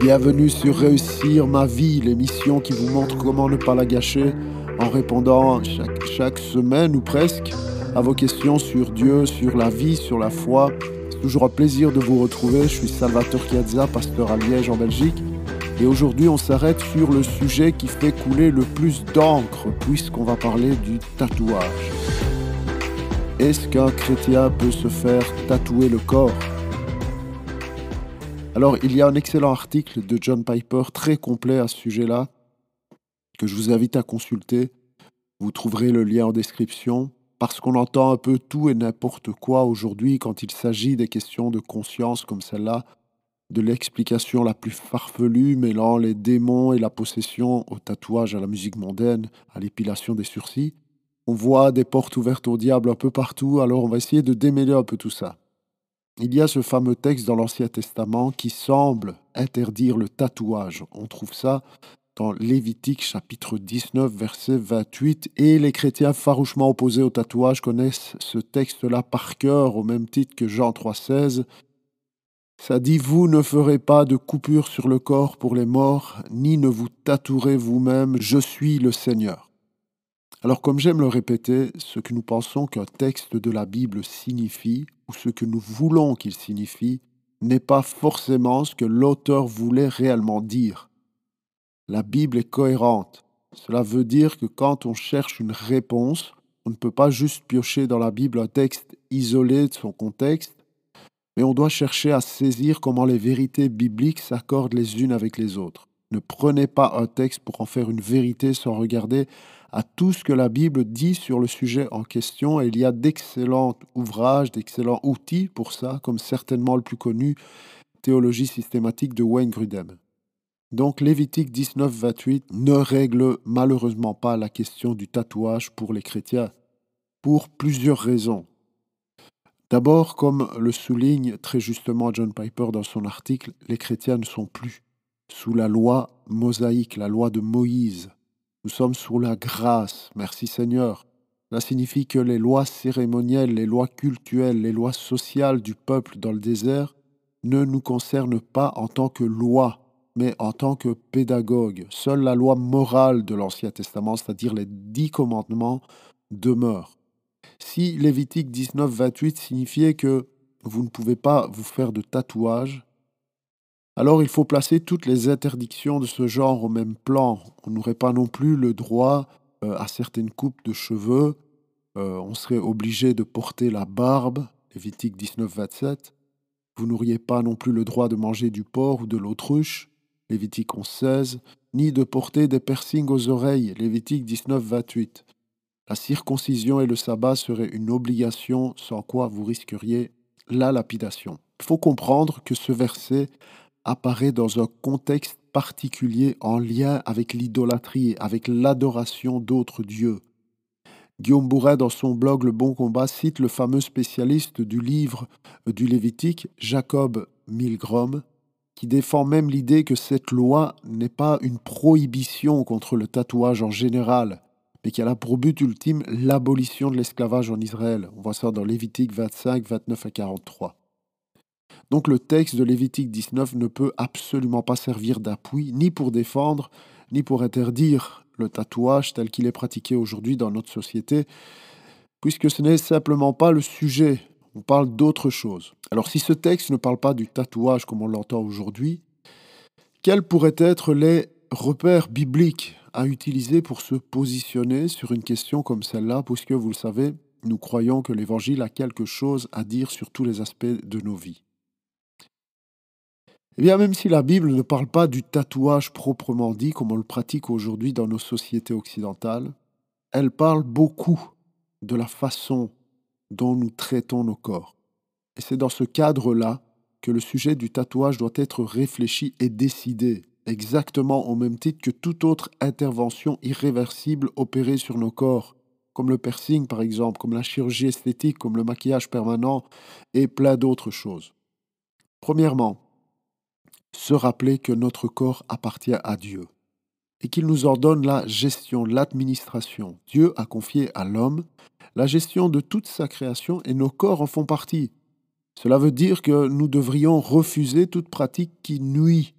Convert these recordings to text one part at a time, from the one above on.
Bienvenue sur Réussir ma vie, l'émission qui vous montre comment ne pas la gâcher en répondant chaque, semaine ou presque à vos questions sur Dieu, sur la vie, sur la foi. C'est toujours un plaisir de vous retrouver. Je suis Salvatore Chiazza, pasteur à Liège en Belgique. Et aujourd'hui, on s'arrête sur le sujet qui fait couler le plus d'encre, puisqu'on va parler du tatouage. Est-ce qu'un chrétien peut se faire tatouer le corps? Alors, il y a un excellent article de John Piper très complet à ce sujet-là, que je vous invite à consulter. Vous trouverez le lien en description, parce qu'on entend un peu tout et n'importe quoi aujourd'hui quand il s'agit des questions de conscience comme celle-là, de l'explication la plus farfelue mêlant les démons et la possession au tatouage, à la musique mondaine, à l'épilation des sursis. On voit des portes ouvertes au diable un peu partout, alors on va essayer de démêler un peu tout ça. Il y a ce fameux texte dans l'Ancien Testament qui semble interdire le tatouage. On trouve ça dans Lévitique chapitre 19 verset 28 et les chrétiens farouchement opposés au tatouage connaissent ce texte-là par cœur au même titre que Jean 3,16. Ça dit Vous ne ferez pas de coupure sur le corps pour les morts, ni ne vous tatouerez vous-même, je suis le Seigneur. Alors comme j'aime le répéter, ce que nous pensons qu'un texte de la Bible signifie, ou ce que nous voulons qu'il signifie, n'est pas forcément ce que l'auteur voulait réellement dire. La Bible est cohérente. Cela veut dire que quand on cherche une réponse, on ne peut pas juste piocher dans la Bible un texte isolé de son contexte, mais on doit chercher à saisir comment les vérités bibliques s'accordent les unes avec les autres. Ne prenez pas un texte pour en faire une vérité sans regarder à tout ce que la Bible dit sur le sujet en question. Et il y a d'excellents ouvrages, d'excellents outils pour ça, comme certainement le plus connu, Théologie systématique de Wayne Grudem. Donc Lévitique 19-28 ne règle malheureusement pas la question du tatouage pour les chrétiens, pour plusieurs raisons. D'abord, comme le souligne très justement John Piper dans son article, les chrétiens ne sont plus sous la loi mosaïque, la loi de Moïse. Nous sommes sous la grâce, merci Seigneur. Cela signifie que les lois cérémonielles, les lois cultuelles, les lois sociales du peuple dans le désert ne nous concernent pas en tant que loi, mais en tant que pédagogue. Seule la loi morale de l'Ancien Testament, c'est-à-dire les dix commandements, demeure. Si Lévitique 19, 28 signifiait que vous ne pouvez pas vous faire de tatouage, alors il faut placer toutes les interdictions de ce genre au même plan. On n'aurait pas non plus le droit euh, à certaines coupes de cheveux. Euh, on serait obligé de porter la barbe, Lévitique 19-27. Vous n'auriez pas non plus le droit de manger du porc ou de l'autruche, Lévitique 11-16, ni de porter des piercings aux oreilles, Lévitique 19-28. La circoncision et le sabbat seraient une obligation sans quoi vous risqueriez la lapidation. Il faut comprendre que ce verset apparaît dans un contexte particulier en lien avec l'idolâtrie, avec l'adoration d'autres dieux. Guillaume Bourret, dans son blog Le Bon Combat, cite le fameux spécialiste du livre du Lévitique, Jacob Milgrom, qui défend même l'idée que cette loi n'est pas une prohibition contre le tatouage en général, mais qu'elle a pour but ultime l'abolition de l'esclavage en Israël. On voit ça dans Lévitique 25, 29 à 43. Donc le texte de Lévitique 19 ne peut absolument pas servir d'appui, ni pour défendre, ni pour interdire le tatouage tel qu'il est pratiqué aujourd'hui dans notre société, puisque ce n'est simplement pas le sujet, on parle d'autre chose. Alors si ce texte ne parle pas du tatouage comme on l'entend aujourd'hui, quels pourraient être les repères bibliques à utiliser pour se positionner sur une question comme celle-là, puisque vous le savez, nous croyons que l'Évangile a quelque chose à dire sur tous les aspects de nos vies? Eh bien, même si la Bible ne parle pas du tatouage proprement dit, comme on le pratique aujourd'hui dans nos sociétés occidentales, elle parle beaucoup de la façon dont nous traitons nos corps. Et c'est dans ce cadre-là que le sujet du tatouage doit être réfléchi et décidé, exactement au même titre que toute autre intervention irréversible opérée sur nos corps, comme le piercing par exemple, comme la chirurgie esthétique, comme le maquillage permanent et plein d'autres choses. Premièrement, se rappeler que notre corps appartient à Dieu. et qu'il nous ordonne la gestion, l'administration. Dieu a confié à l'homme la gestion de toute sa création et nos corps en font partie. Cela veut dire que nous devrions refuser toute pratique qui nuit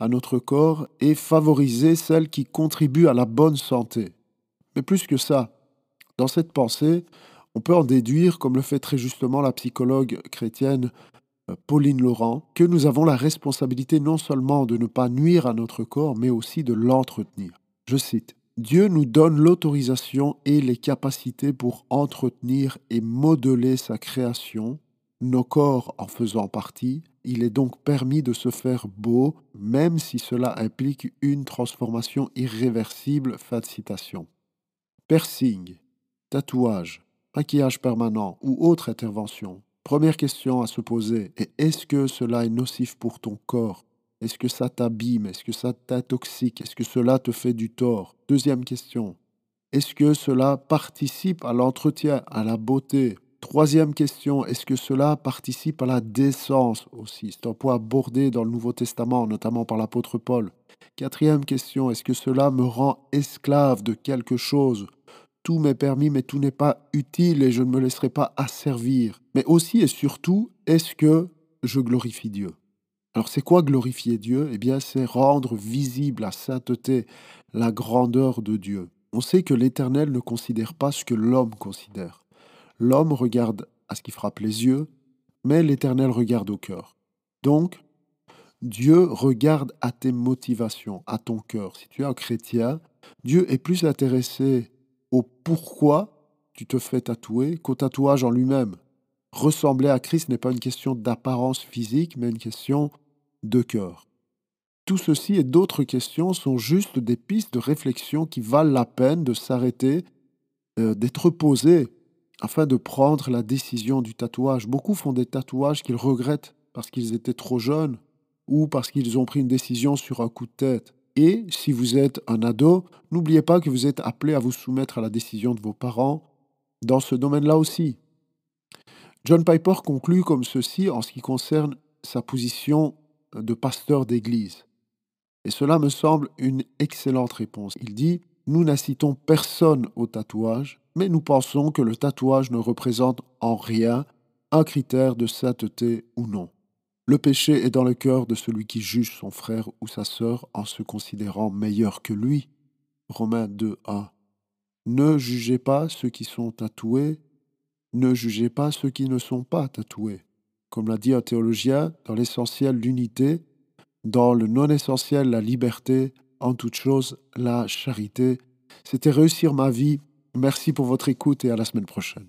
à notre corps et favoriser celle qui contribue à la bonne santé. Mais plus que ça, dans cette pensée, on peut en déduire, comme le fait très justement la psychologue chrétienne Pauline Laurent, que nous avons la responsabilité non seulement de ne pas nuire à notre corps, mais aussi de l'entretenir. Je cite, Dieu nous donne l'autorisation et les capacités pour entretenir et modeler sa création, nos corps en faisant partie. Il est donc permis de se faire beau, même si cela implique une transformation irréversible. Fin de citation. Piercing, tatouage, maquillage permanent ou autre intervention Première question à se poser est est-ce que cela est nocif pour ton corps? Est-ce que ça t'abîme? Est-ce que ça t'intoxique? Est-ce que cela te fait du tort? Deuxième question est-ce que cela participe à l'entretien, à la beauté? Troisième question, est-ce que cela participe à la décence aussi? C'est un point abordé dans le Nouveau Testament, notamment par l'apôtre Paul. Quatrième question, est-ce que cela me rend esclave de quelque chose? Tout m'est permis, mais tout n'est pas utile et je ne me laisserai pas asservir. Mais aussi et surtout, est-ce que je glorifie Dieu? Alors c'est quoi glorifier Dieu? Eh bien c'est rendre visible la sainteté, la grandeur de Dieu. On sait que l'Éternel ne considère pas ce que l'homme considère. L'homme regarde à ce qui frappe les yeux, mais l'Éternel regarde au cœur. Donc, Dieu regarde à tes motivations, à ton cœur. Si tu es un chrétien, Dieu est plus intéressé au pourquoi tu te fais tatouer qu'au tatouage en lui-même. Ressembler à Christ n'est pas une question d'apparence physique, mais une question de cœur. Tout ceci et d'autres questions sont juste des pistes de réflexion qui valent la peine de s'arrêter, euh, d'être posées afin de prendre la décision du tatouage. Beaucoup font des tatouages qu'ils regrettent parce qu'ils étaient trop jeunes ou parce qu'ils ont pris une décision sur un coup de tête. Et si vous êtes un ado, n'oubliez pas que vous êtes appelé à vous soumettre à la décision de vos parents dans ce domaine-là aussi. John Piper conclut comme ceci en ce qui concerne sa position de pasteur d'église. Et cela me semble une excellente réponse. Il dit, nous n'incitons personne au tatouage, mais nous pensons que le tatouage ne représente en rien un critère de sainteté ou non. Le péché est dans le cœur de celui qui juge son frère ou sa sœur en se considérant meilleur que lui. Romains 2a. Ne jugez pas ceux qui sont tatoués, ne jugez pas ceux qui ne sont pas tatoués. Comme l'a dit un théologien, dans l'essentiel l'unité, dans le non essentiel la liberté, en toute chose la charité. C'était réussir ma vie. Merci pour votre écoute et à la semaine prochaine.